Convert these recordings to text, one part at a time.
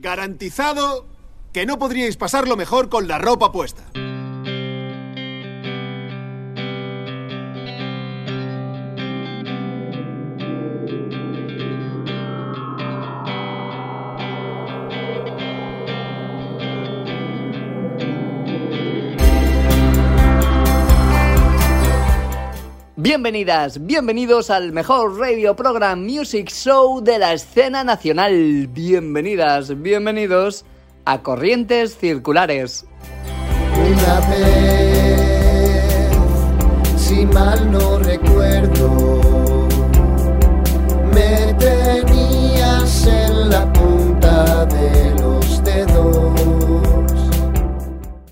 Garantizado que no podríais pasarlo mejor con la ropa puesta. Bienvenidas, bienvenidos al mejor radio program music show de la escena nacional. Bienvenidas, bienvenidos a Corrientes Circulares. Una vez, si mal no recuerdo, me tenías en la punta de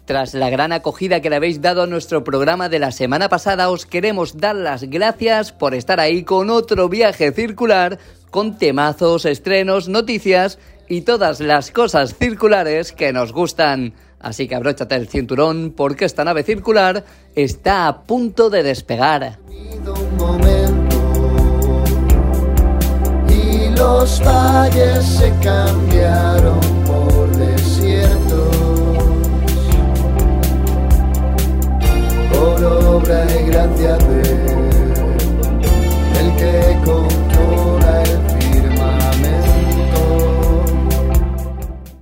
Tras la gran acogida que le habéis dado a nuestro programa de la semana pasada, os queremos dar las gracias por estar ahí con otro viaje circular, con temazos, estrenos, noticias y todas las cosas circulares que nos gustan. Así que abróchate el cinturón porque esta nave circular está a punto de despegar. Que controla el firmamento.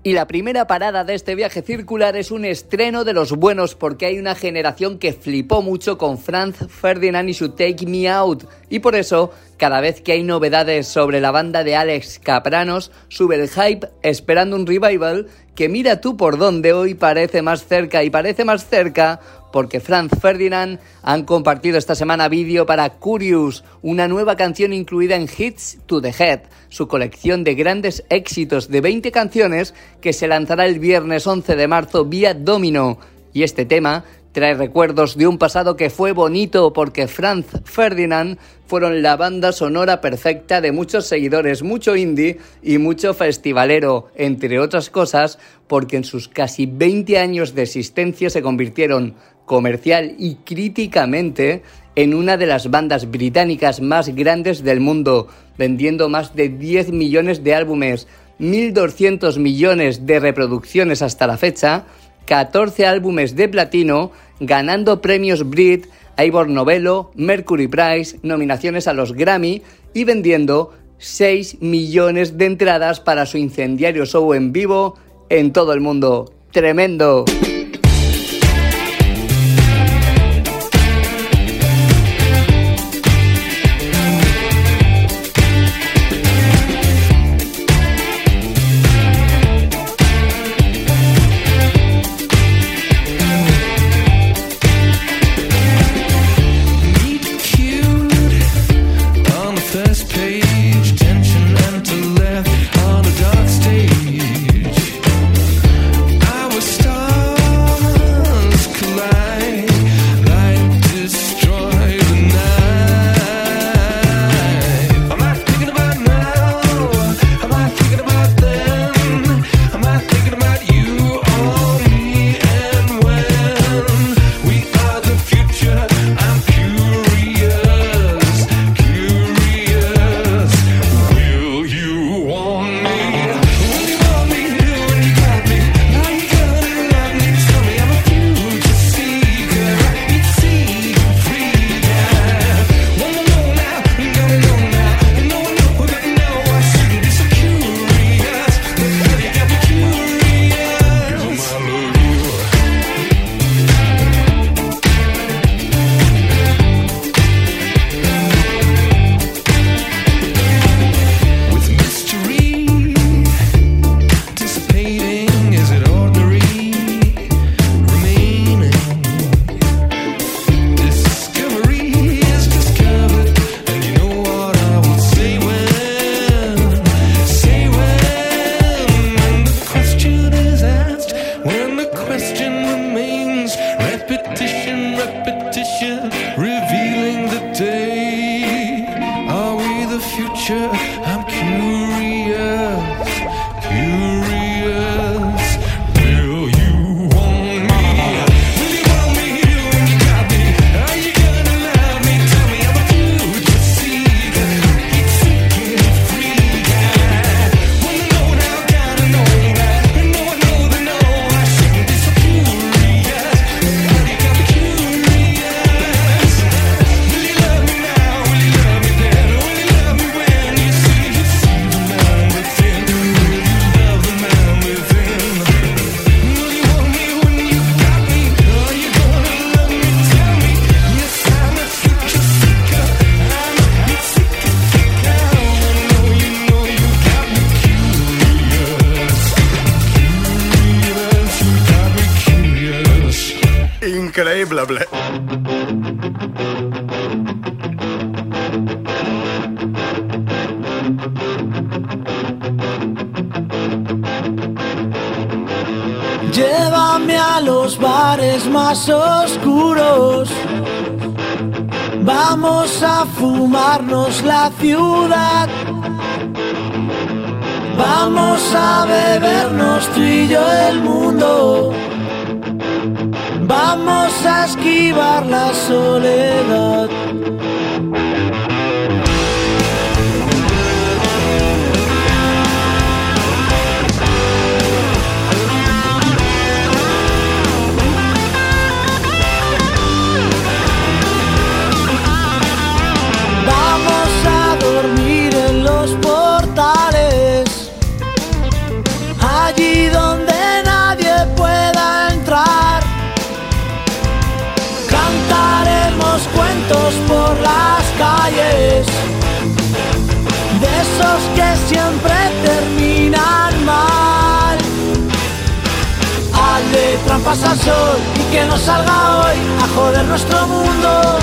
Y la primera parada de este viaje circular es un estreno de los buenos porque hay una generación que flipó mucho con Franz Ferdinand y su Take Me Out. Y por eso, cada vez que hay novedades sobre la banda de Alex Capranos, sube el hype esperando un revival que mira tú por dónde hoy parece más cerca y parece más cerca porque Franz Ferdinand han compartido esta semana vídeo para Curious, una nueva canción incluida en Hits to the Head, su colección de grandes éxitos de 20 canciones que se lanzará el viernes 11 de marzo vía Domino. Y este tema trae recuerdos de un pasado que fue bonito porque Franz Ferdinand fueron la banda sonora perfecta de muchos seguidores, mucho indie y mucho festivalero, entre otras cosas, porque en sus casi 20 años de existencia se convirtieron comercial y críticamente en una de las bandas británicas más grandes del mundo, vendiendo más de 10 millones de álbumes, 1.200 millones de reproducciones hasta la fecha, 14 álbumes de platino, ganando premios Brit, Ivor Novello, Mercury Prize, nominaciones a los Grammy y vendiendo 6 millones de entradas para su incendiario show en vivo en todo el mundo. ¡Tremendo! Increíble. Llévame a los bares más oscuros. Vamos a fumarnos la ciudad. Vamos a bebernos tú y yo el mundo. Vamos a esquivar la soledad. Y que salga hoy a joder nuestro mundo.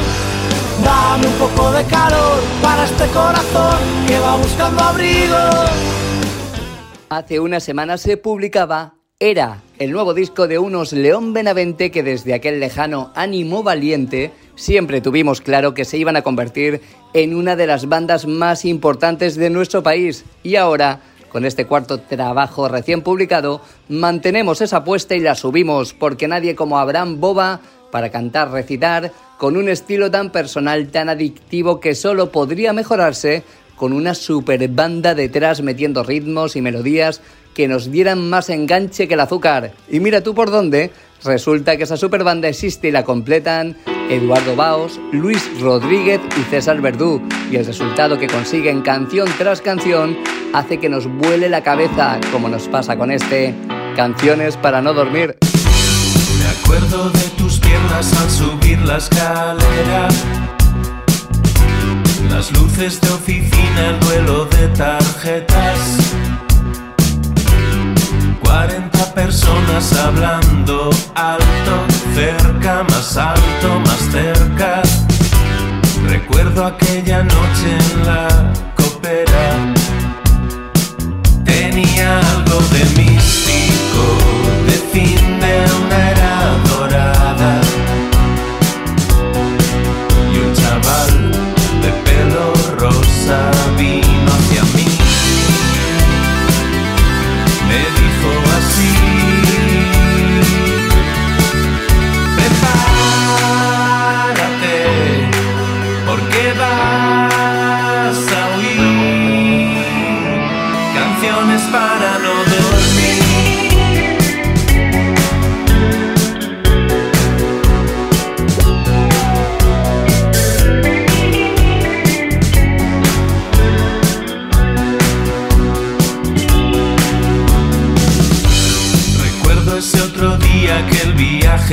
Dame un poco de calor para este corazón que va buscando abrigo. Hace una semana se publicaba Era, el nuevo disco de unos León Benavente que desde aquel lejano ánimo valiente siempre tuvimos claro que se iban a convertir en una de las bandas más importantes de nuestro país. Y ahora, con este cuarto trabajo recién publicado, mantenemos esa apuesta y la subimos porque nadie como Abraham Boba para cantar, recitar, con un estilo tan personal, tan adictivo que solo podría mejorarse con una super banda detrás metiendo ritmos y melodías que nos dieran más enganche que el azúcar. Y mira tú por dónde, resulta que esa super banda existe y la completan Eduardo Baos, Luis Rodríguez y César Verdú. Y el resultado que consiguen canción tras canción hace que nos vuele la cabeza, como nos pasa con este Canciones para no dormir. Me acuerdo de tus piernas al subir la escalera. Las luces de oficina, el duelo de tarjetas. 40 personas hablando alto, cerca, más alto, más cerca. Recuerdo aquella noche en la copera. Tenía algo de místico, de fin de una era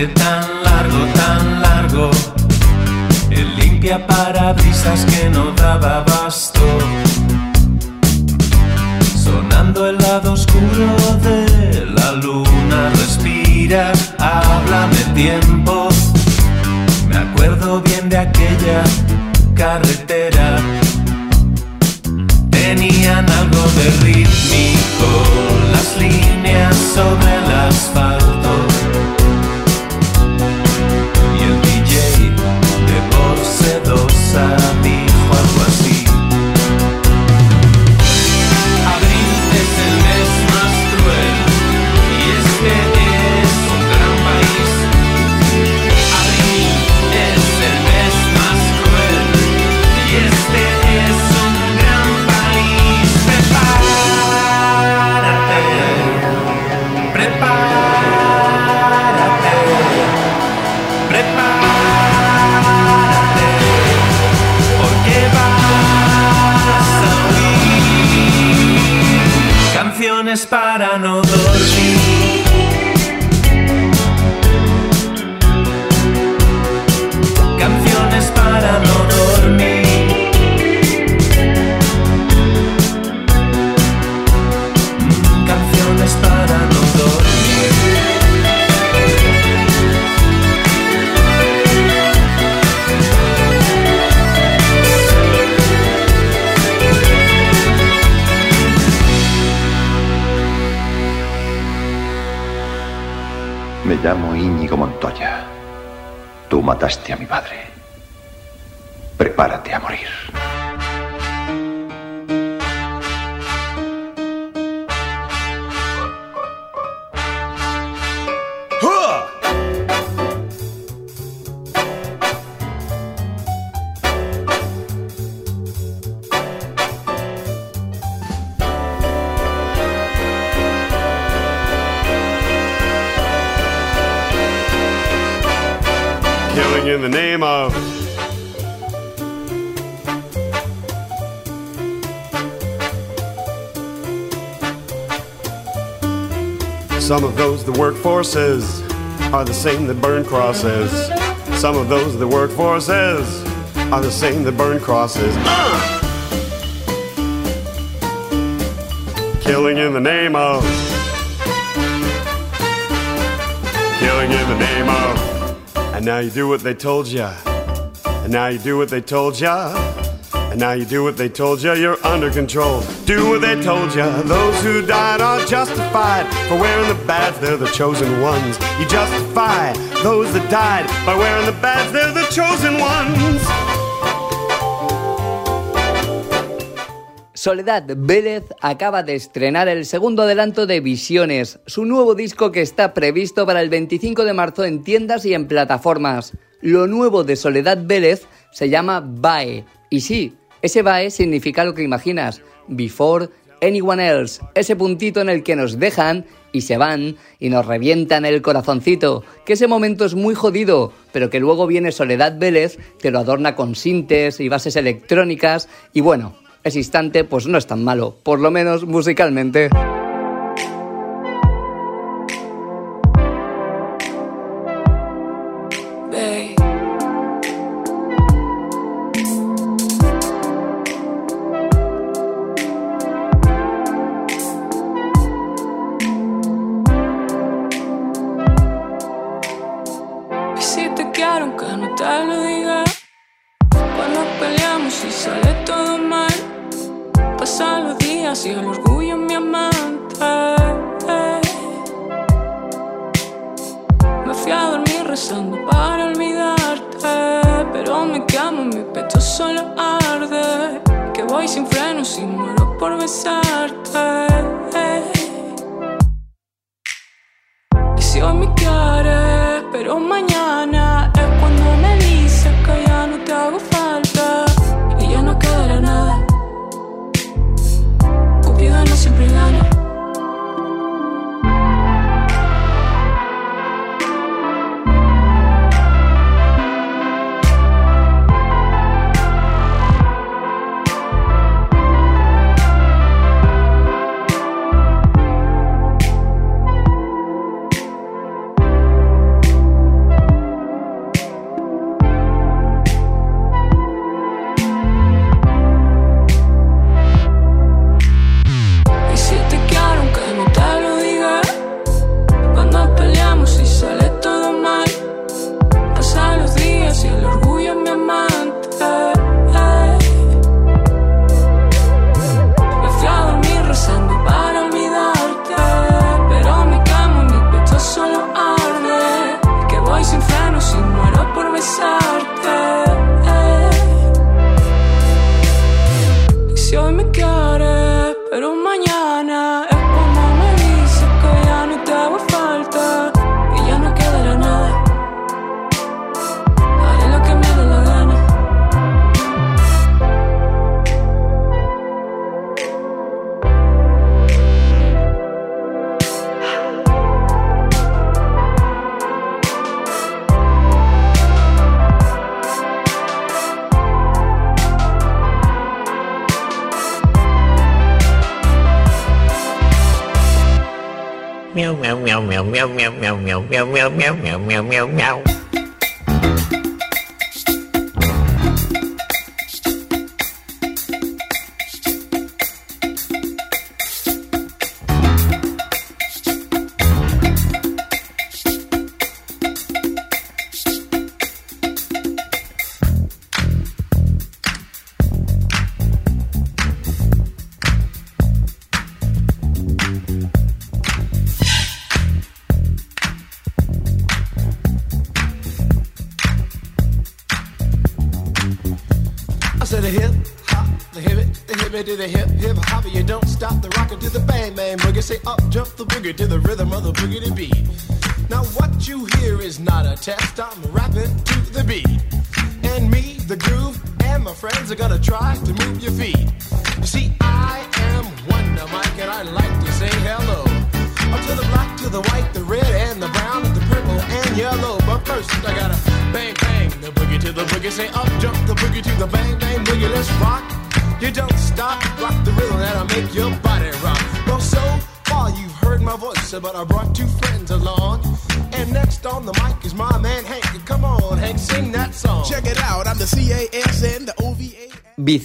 tan largo, tan largo, el limpia parabrisas que no daba abasto, sonando el lado oscuro de la luna, respira, tiempo, me in the name of. Some of those that work forces are the same that burn crosses. Some of those that work forces are the same that burn crosses. Uh! Killing in the name of. Killing in the name of. And now you do what they told ya. And now you do what they told ya. And now you do what they told ya. You're under control. Do what they told ya. Those who died are justified for wearing the badge. They're the chosen ones. You justify those that died by wearing the badge. They're the chosen ones. Soledad Vélez acaba de estrenar el segundo adelanto de Visiones, su nuevo disco que está previsto para el 25 de marzo en tiendas y en plataformas. Lo nuevo de Soledad Vélez se llama BAE. Y sí, ese BAE significa lo que imaginas, Before Anyone Else, ese puntito en el que nos dejan y se van y nos revientan el corazoncito, que ese momento es muy jodido, pero que luego viene Soledad Vélez, que lo adorna con sintes y bases electrónicas y bueno, ese instante pues no es tan malo, por lo menos musicalmente. mèo mèo mèo mèo mèo mèo mèo mèo mèo mèo mèo mèo mèo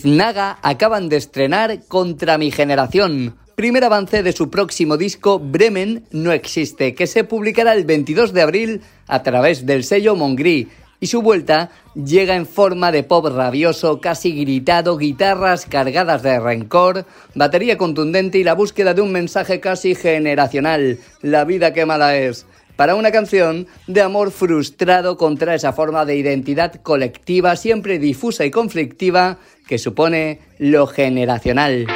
Biznaga acaban de estrenar Contra mi generación, primer avance de su próximo disco Bremen no existe, que se publicará el 22 de abril a través del sello Mongri. Y su vuelta llega en forma de pop rabioso, casi gritado, guitarras cargadas de rencor, batería contundente y la búsqueda de un mensaje casi generacional. La vida que mala es para una canción de amor frustrado contra esa forma de identidad colectiva siempre difusa y conflictiva que supone lo generacional.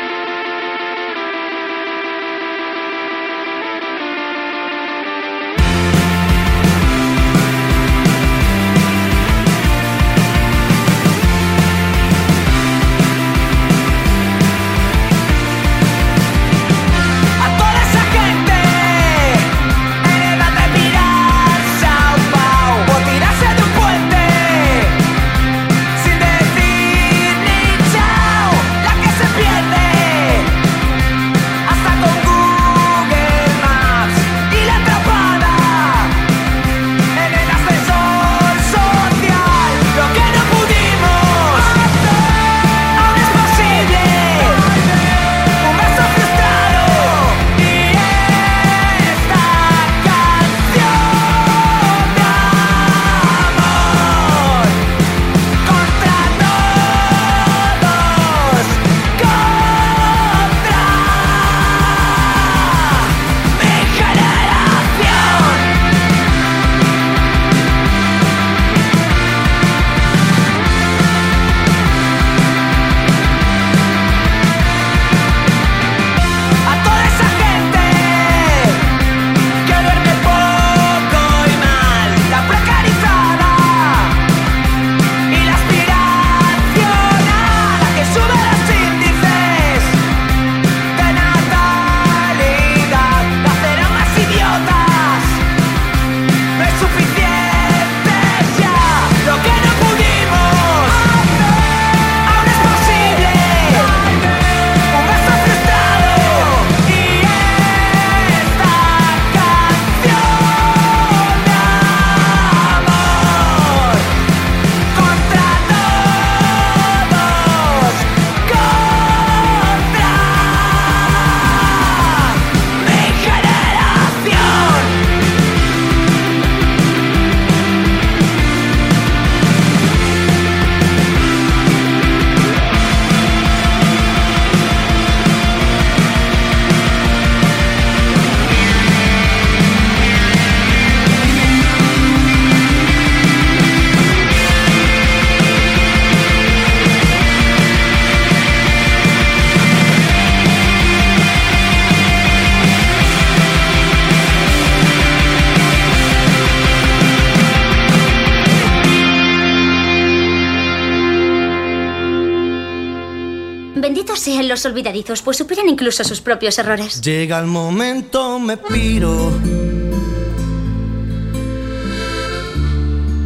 Olvidadizos, pues superan incluso sus propios errores. Llega el momento, me piro.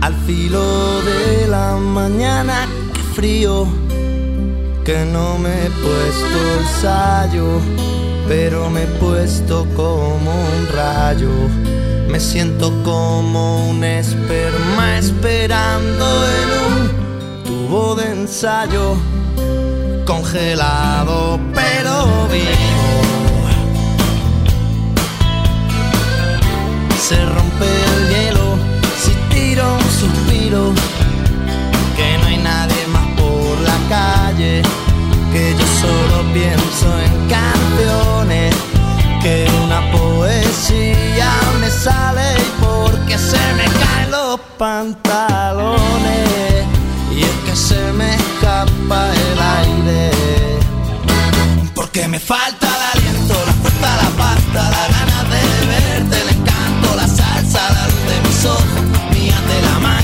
Al filo de la mañana, qué frío Que no me he puesto el sayo Pero me he puesto como un rayo. Me siento como un esperma esperando en un tubo de ensayo Congelado pero vivo. Se rompe el hielo si tiro un suspiro que no hay nadie más por la calle que yo solo pienso en canciones que una poesía me sale y porque se me caen los pantalones Porque me falta el aliento, la fuerza, la pasta, la ganas de verte, el encanto, la salsa, la luz de mis ojos, mía de la mano.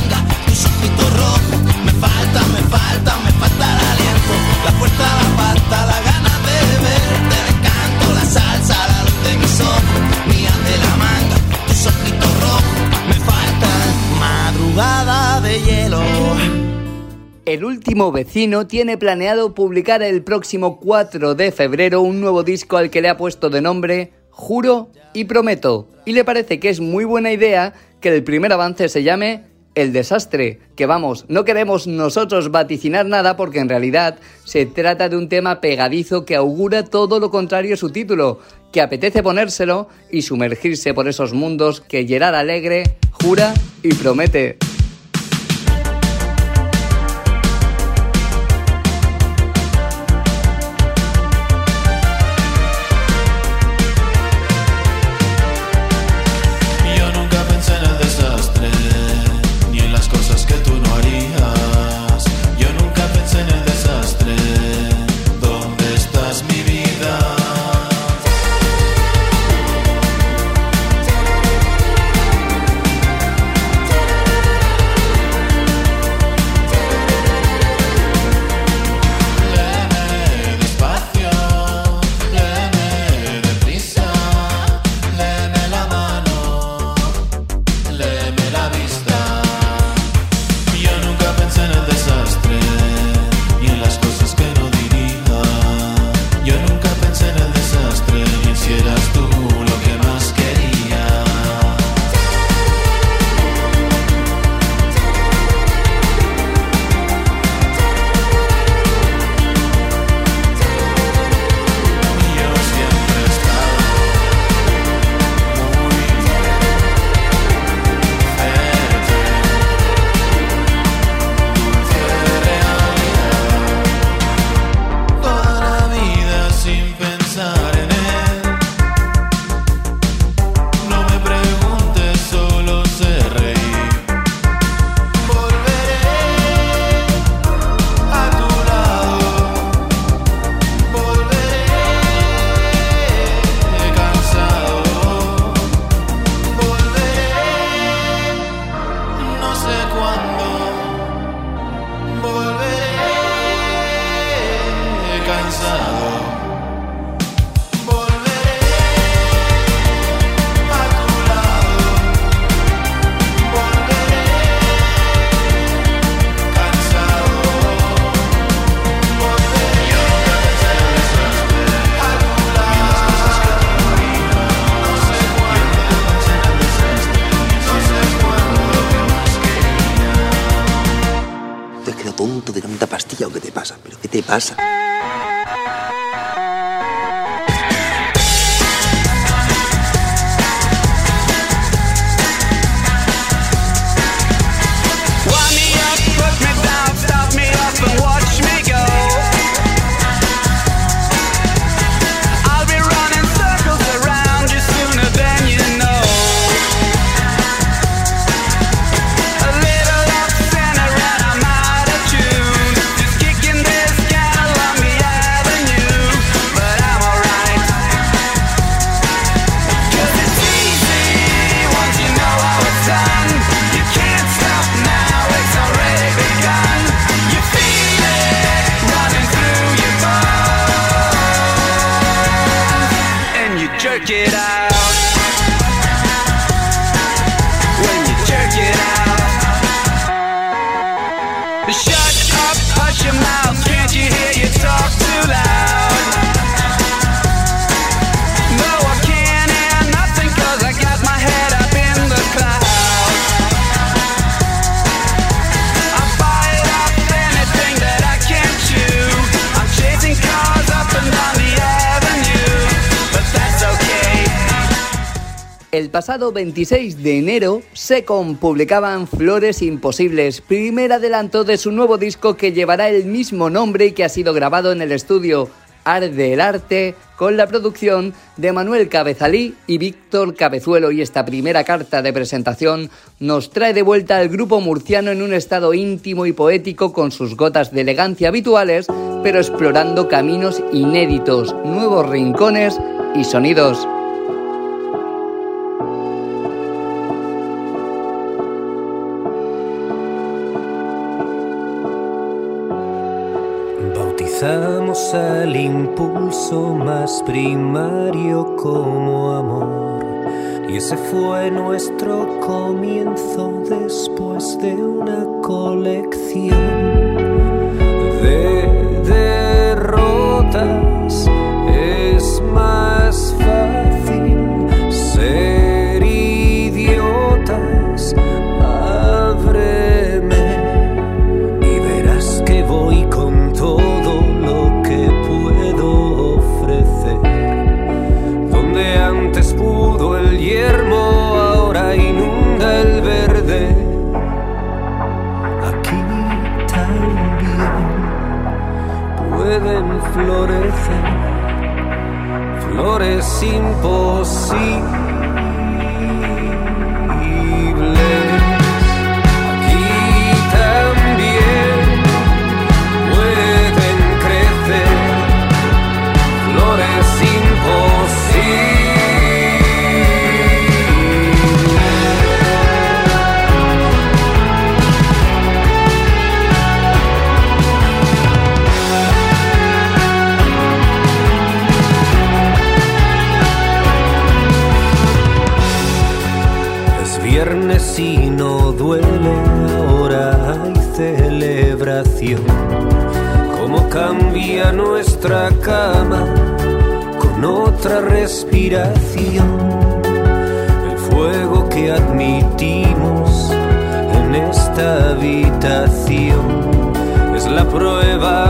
El último vecino tiene planeado publicar el próximo 4 de febrero un nuevo disco al que le ha puesto de nombre Juro y Prometo. Y le parece que es muy buena idea que el primer avance se llame El Desastre, que vamos, no queremos nosotros vaticinar nada porque en realidad se trata de un tema pegadizo que augura todo lo contrario a su título, que apetece ponérselo y sumergirse por esos mundos que Gerard Alegre jura y promete. tonto de tanta pastilla o que te pasa? ¿Pero qué te pasa? El pasado 26 de enero, se publicaban Flores Imposibles, primer adelanto de su nuevo disco que llevará el mismo nombre y que ha sido grabado en el estudio Arde el Arte, con la producción de Manuel Cabezalí y Víctor Cabezuelo. Y esta primera carta de presentación nos trae de vuelta al grupo murciano en un estado íntimo y poético con sus gotas de elegancia habituales, pero explorando caminos inéditos, nuevos rincones y sonidos. Bautizamos al impulso más primario como amor. Y ese fue nuestro comienzo después de una colección de flores imposibles. Celebración. Cómo cambia nuestra cama con otra respiración. El fuego que admitimos en esta habitación es la prueba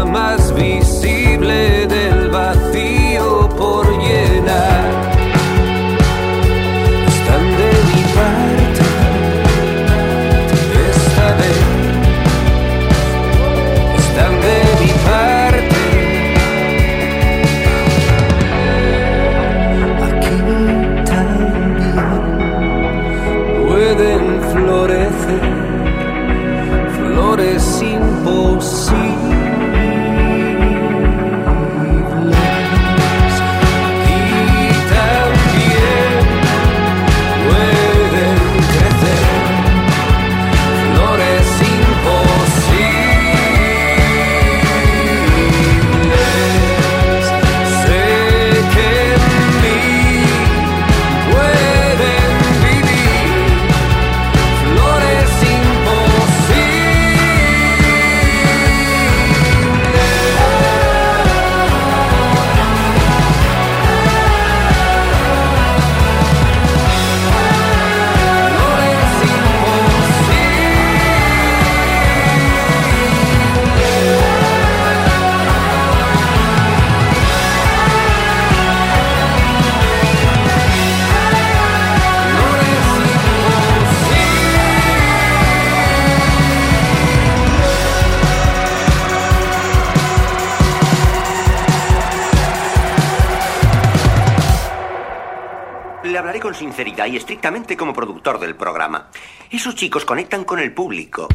y estrictamente como productor del programa. Esos chicos conectan con el público.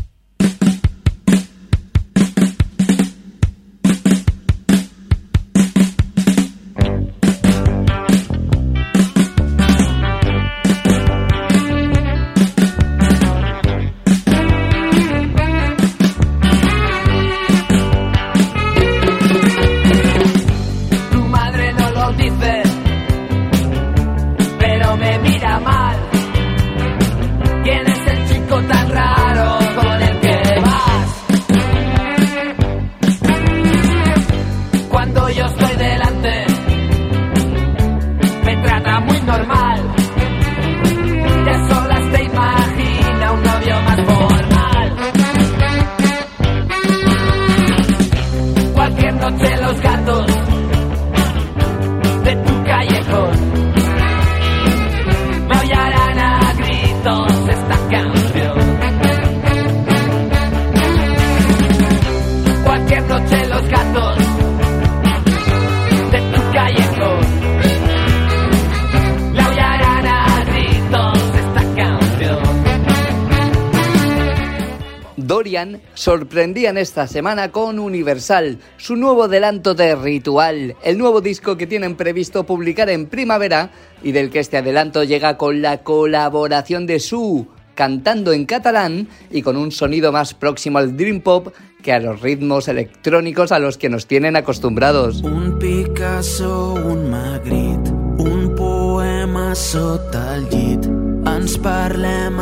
Sorprendían esta semana con Universal, su nuevo adelanto de Ritual, el nuevo disco que tienen previsto publicar en primavera y del que este adelanto llega con la colaboración de Su, cantando en catalán y con un sonido más próximo al Dream Pop que a los ritmos electrónicos a los que nos tienen acostumbrados. Un Picasso, un Magritte, un poema sota el llit. Ens parlem.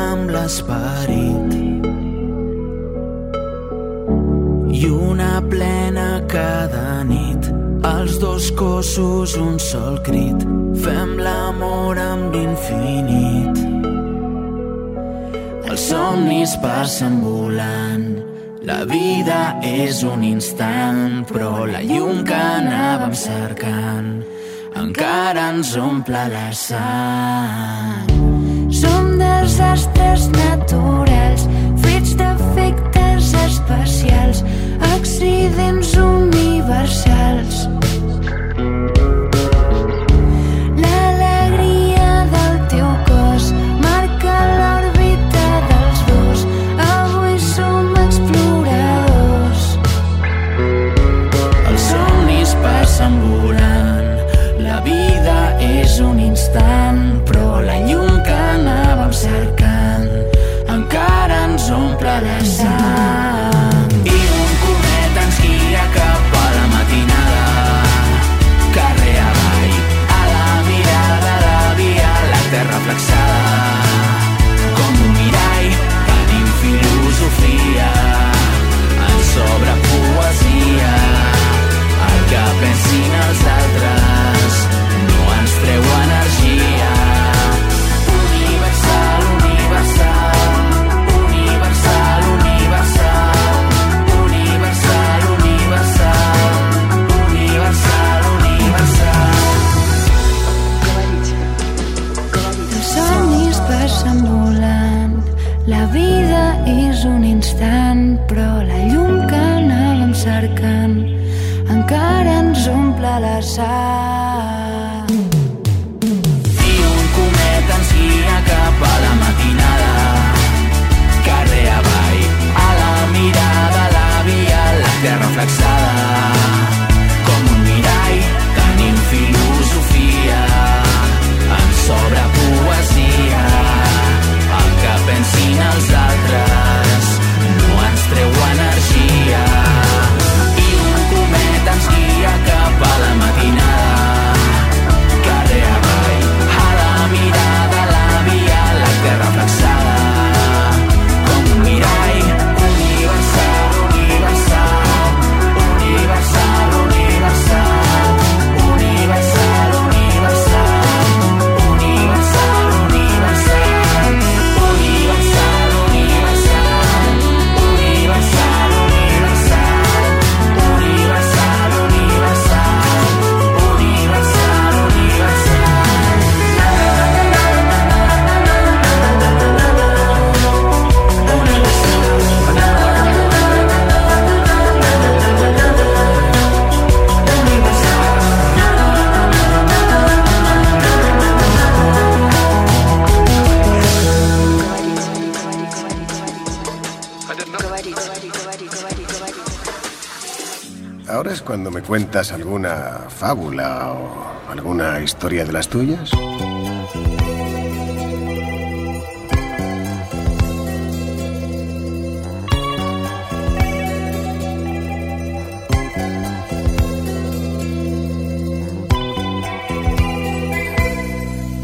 I una plena cada nit. Els dos cossos, un sol crit. Fem l'amor amb l'infinit. Els somnis passen volant. La vida és un instant, però la llum que anàvem cercant encara ens omple la sang. Som desastres naturals, fets d'efectes especials, i dents universals. Alguna fábula o alguna historia de las tuyas.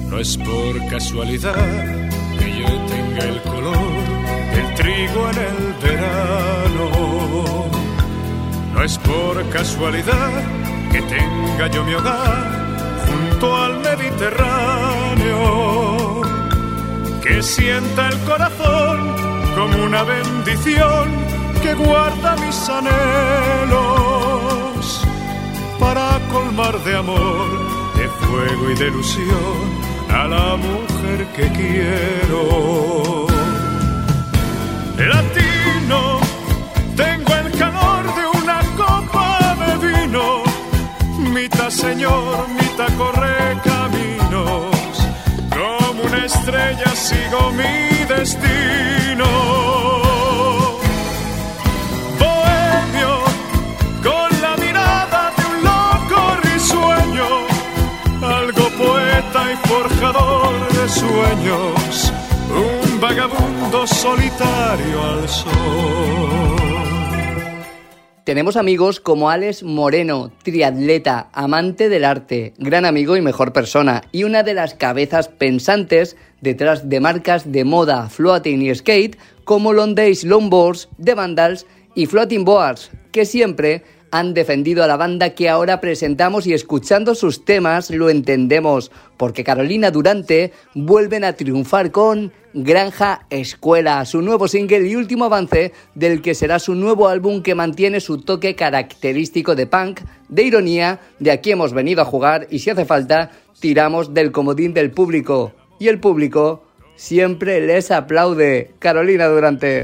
No es por casualidad que yo tenga el color del trigo en el verano. No es casualidad que tenga yo mi hogar junto al Mediterráneo. Que sienta el corazón como una bendición que guarda mis anhelos para colmar de amor, de fuego y de ilusión a la mujer que quiero. Latino, mita Señor, mita corre caminos, como una estrella sigo mi destino. Bohemio, con la mirada de un loco risueño, algo poeta y forjador de sueños, un vagabundo solitario al sol. Tenemos amigos como Alex Moreno, triatleta, amante del arte, gran amigo y mejor persona, y una de las cabezas pensantes detrás de marcas de moda, floating y skate como Londays Longboards, The Vandals y Floating Boards, que siempre han defendido a la banda que ahora presentamos y escuchando sus temas lo entendemos, porque Carolina Durante vuelven a triunfar con Granja Escuela, su nuevo single y último avance del que será su nuevo álbum que mantiene su toque característico de punk, de ironía, de aquí hemos venido a jugar y si hace falta, tiramos del comodín del público. Y el público siempre les aplaude. Carolina Durante.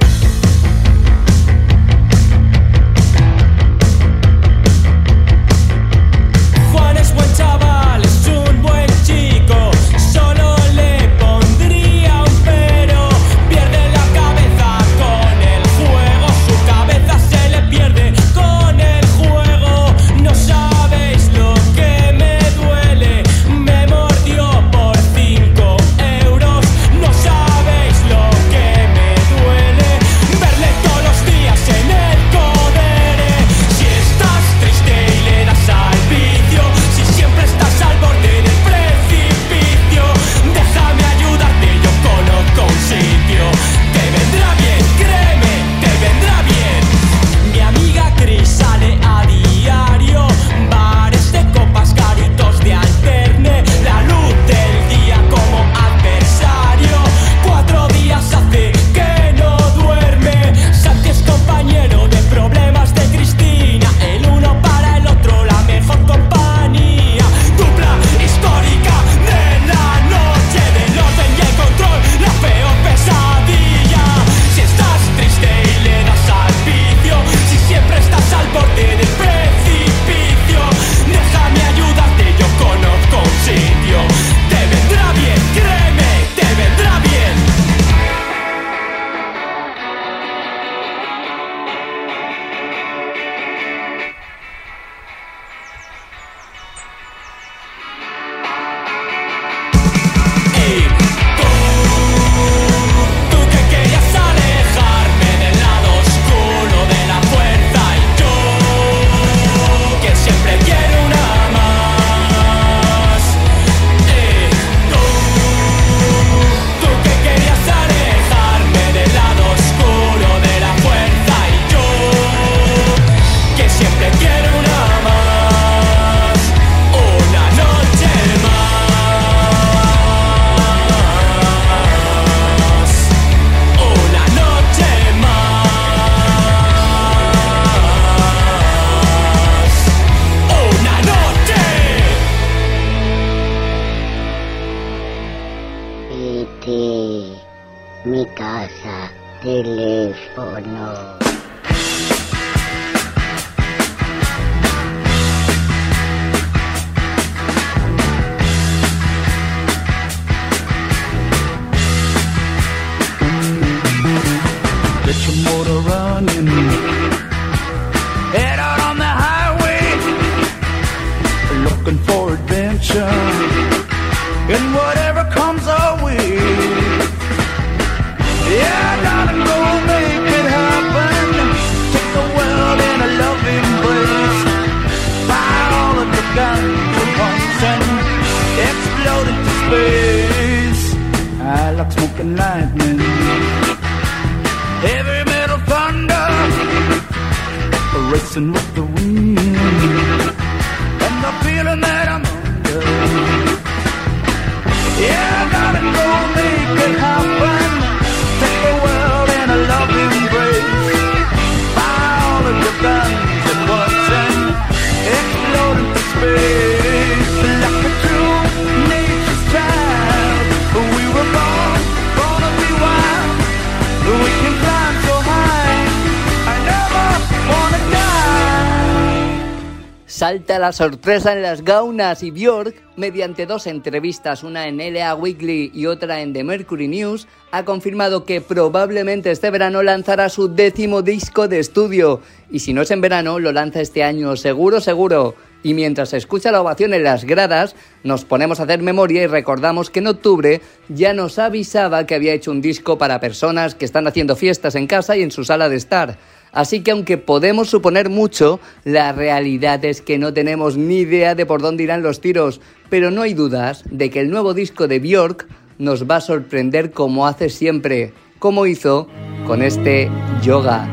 La sorpresa en las gaunas y Björk, mediante dos entrevistas, una en LA Weekly y otra en The Mercury News, ha confirmado que probablemente este verano lanzará su décimo disco de estudio. Y si no es en verano, lo lanza este año, seguro, seguro. Y mientras se escucha la ovación en las gradas, nos ponemos a hacer memoria y recordamos que en octubre ya nos avisaba que había hecho un disco para personas que están haciendo fiestas en casa y en su sala de estar. Así que aunque podemos suponer mucho, la realidad es que no tenemos ni idea de por dónde irán los tiros, pero no hay dudas de que el nuevo disco de Björk nos va a sorprender como hace siempre, como hizo con este yoga.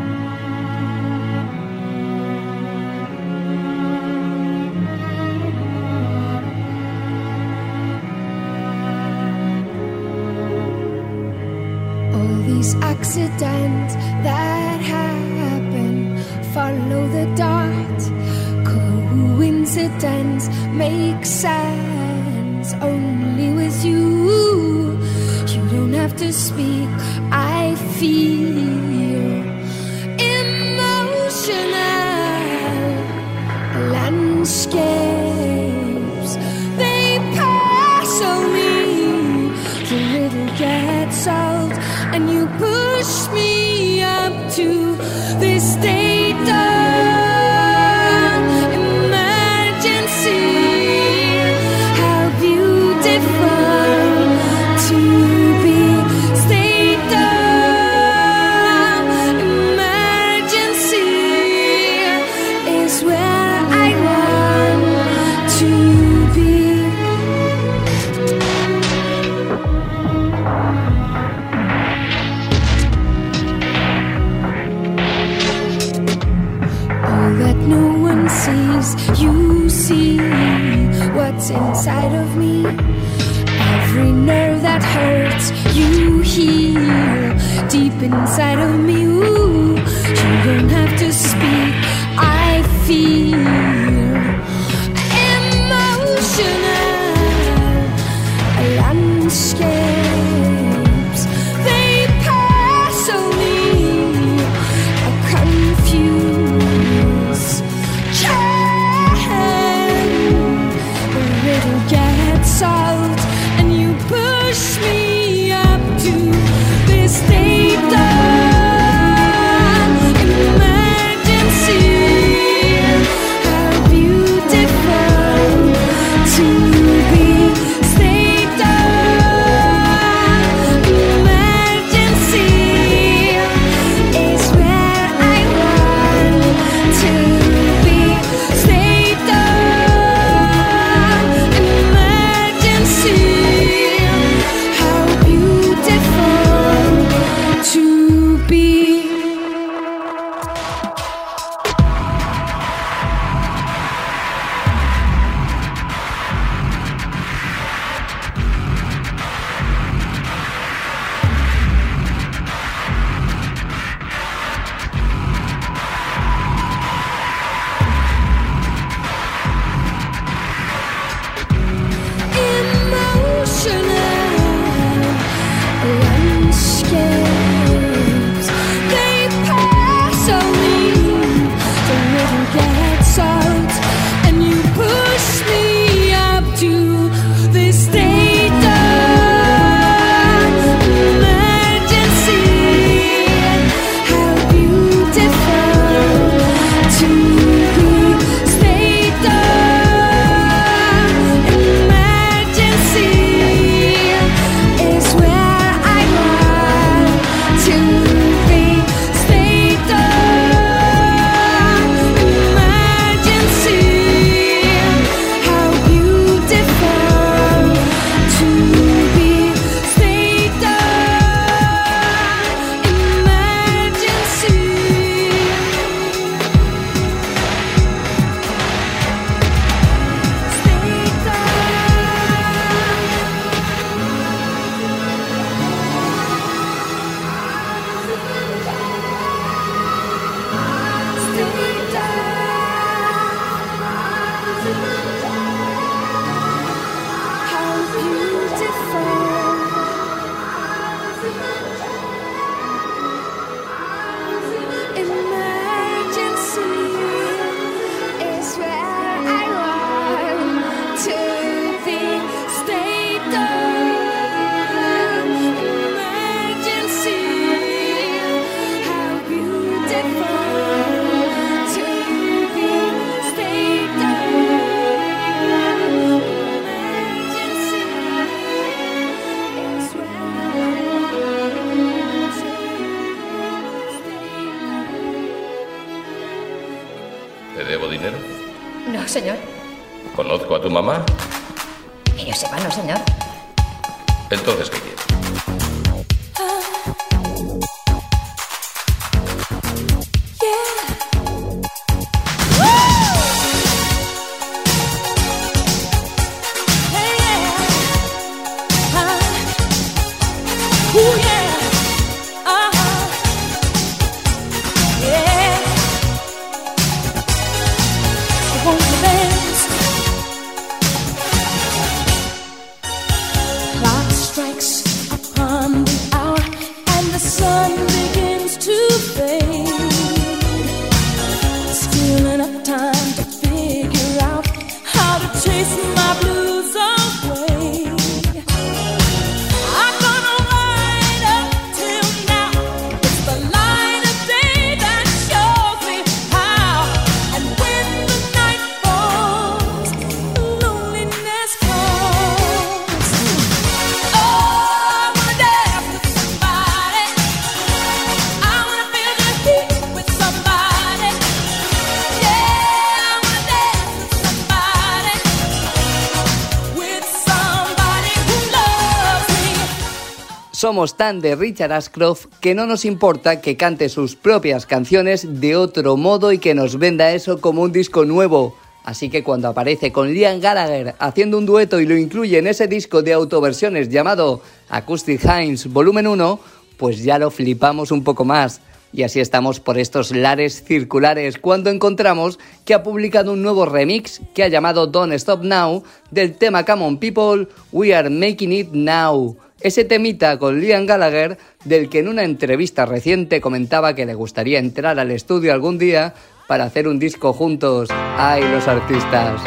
Follow the dot. Coincidence makes sense only with you. You don't have to speak. I feel emotional landscapes. They pass on me. The riddle gets solved, and you push me up to this state no one sees, you see what's inside of me. Every nerve that hurts, you heal deep inside of me. Ooh, you don't have to speak. I feel Somos tan de Richard Ashcroft que no nos importa que cante sus propias canciones de otro modo y que nos venda eso como un disco nuevo. Así que cuando aparece con Liam Gallagher haciendo un dueto y lo incluye en ese disco de autoversiones llamado Acoustic Hines Volumen 1, pues ya lo flipamos un poco más. Y así estamos por estos lares circulares cuando encontramos que ha publicado un nuevo remix que ha llamado Don't Stop Now del tema Come On People, We Are Making It Now. Ese temita con Liam Gallagher del que en una entrevista reciente comentaba que le gustaría entrar al estudio algún día para hacer un disco juntos. ¡Ay, los artistas!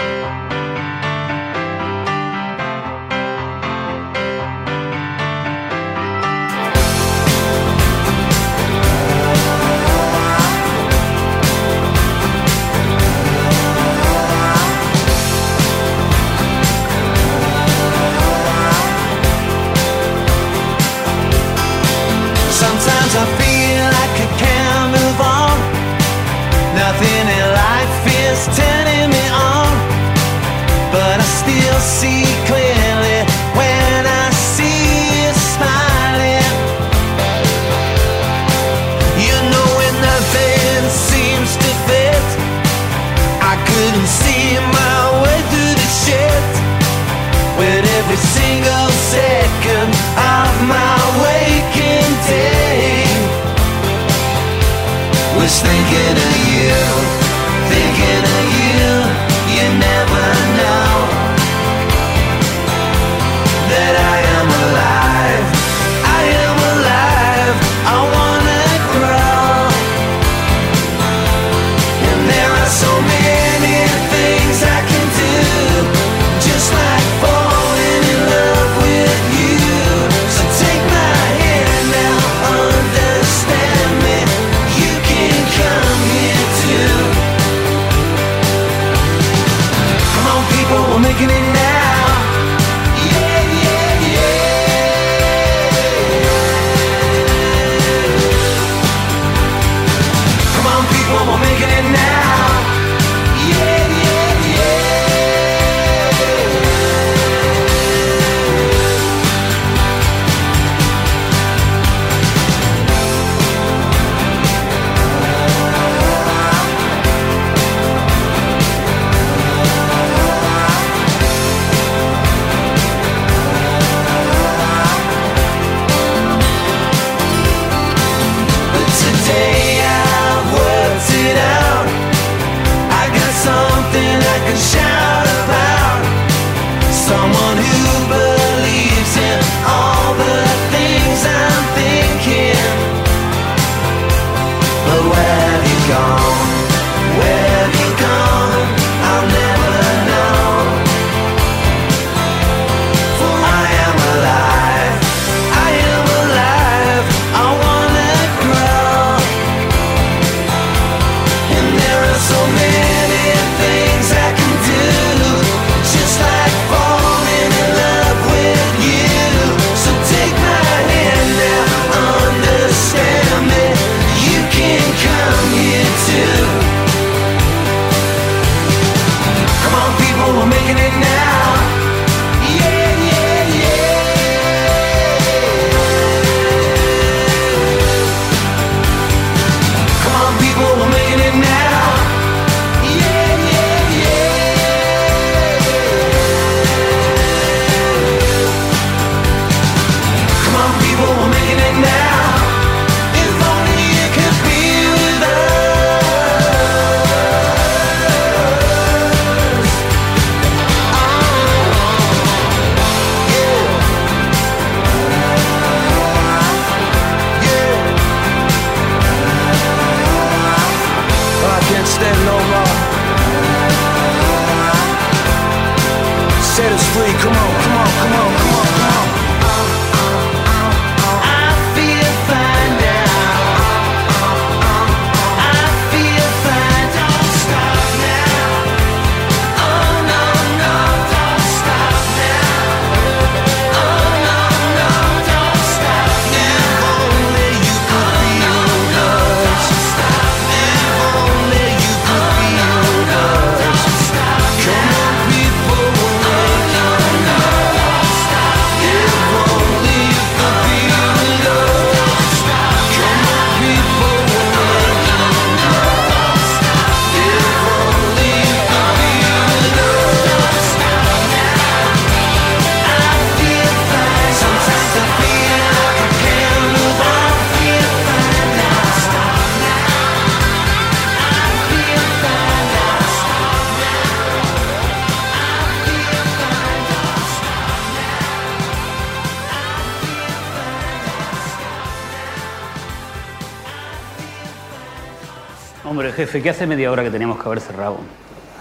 Jefe, ¿qué hace media hora que teníamos que haber cerrado?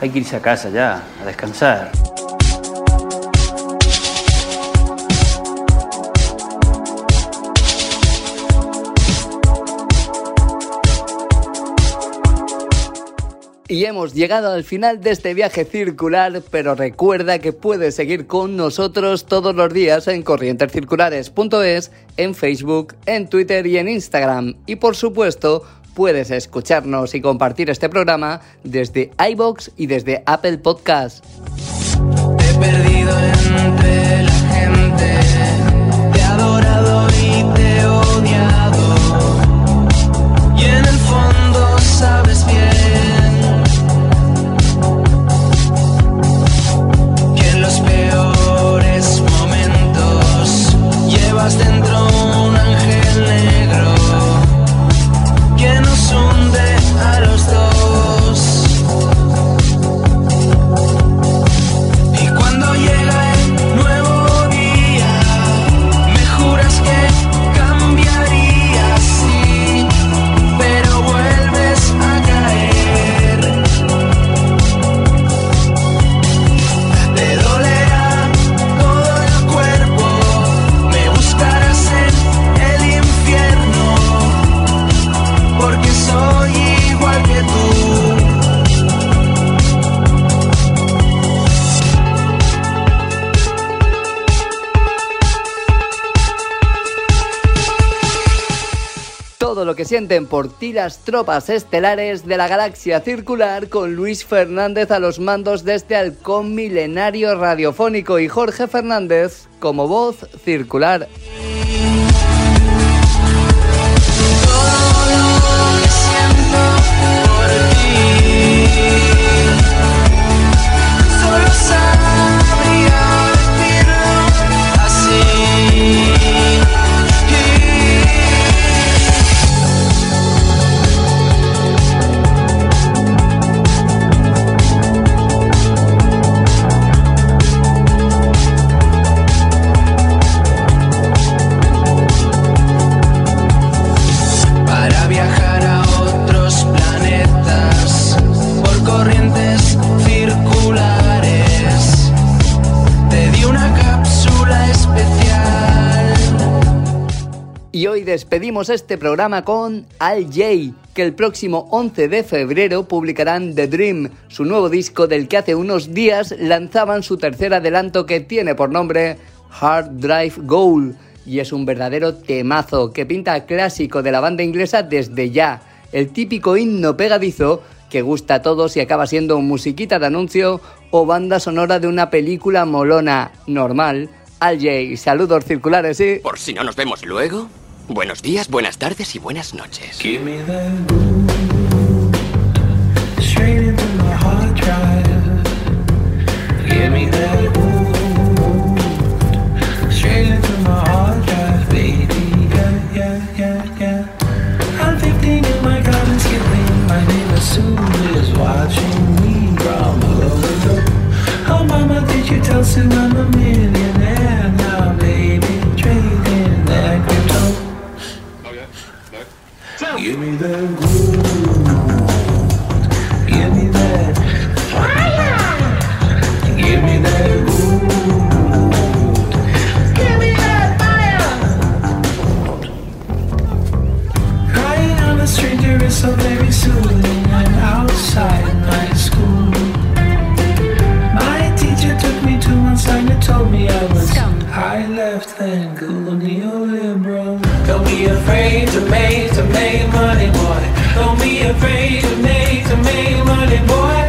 Hay que irse a casa ya, a descansar. Y hemos llegado al final de este viaje circular, pero recuerda que puedes seguir con nosotros todos los días en corrientescirculares.es, en Facebook, en Twitter y en Instagram. Y por supuesto, puedes escucharnos y compartir este programa desde iBox y desde Apple Podcast. Sienten por ti las tropas estelares de la galaxia circular con Luis Fernández a los mandos de este halcón milenario radiofónico y Jorge Fernández como voz circular. Hoy despedimos este programa con Al Jay, que el próximo 11 de febrero publicarán The Dream, su nuevo disco del que hace unos días lanzaban su tercer adelanto que tiene por nombre Hard Drive Goal. Y es un verdadero temazo que pinta clásico de la banda inglesa desde ya. El típico himno pegadizo que gusta a todos y acaba siendo musiquita de anuncio o banda sonora de una película molona normal. Al Jay, saludos circulares y... Por si no nos vemos luego, buenos días, buenas tardes y buenas noches. Give me that straight into my hard drive. Give me that straight into my hard drive, baby. Yeah, yeah, yeah, yeah. I'm 15 in my garden skipping. My neighbor Sue is watching me from. Oh, mama, did you tell Sue I'm a Give me that groove. Give me that fire. Give me that groove. Give me that fire. Crying on a stranger is so very soothing. And outside my school, my teacher took me to one side and told me I was high left and cool neoliberal. Don't be afraid to make to make money, boy. Don't be afraid to make to make money, boy.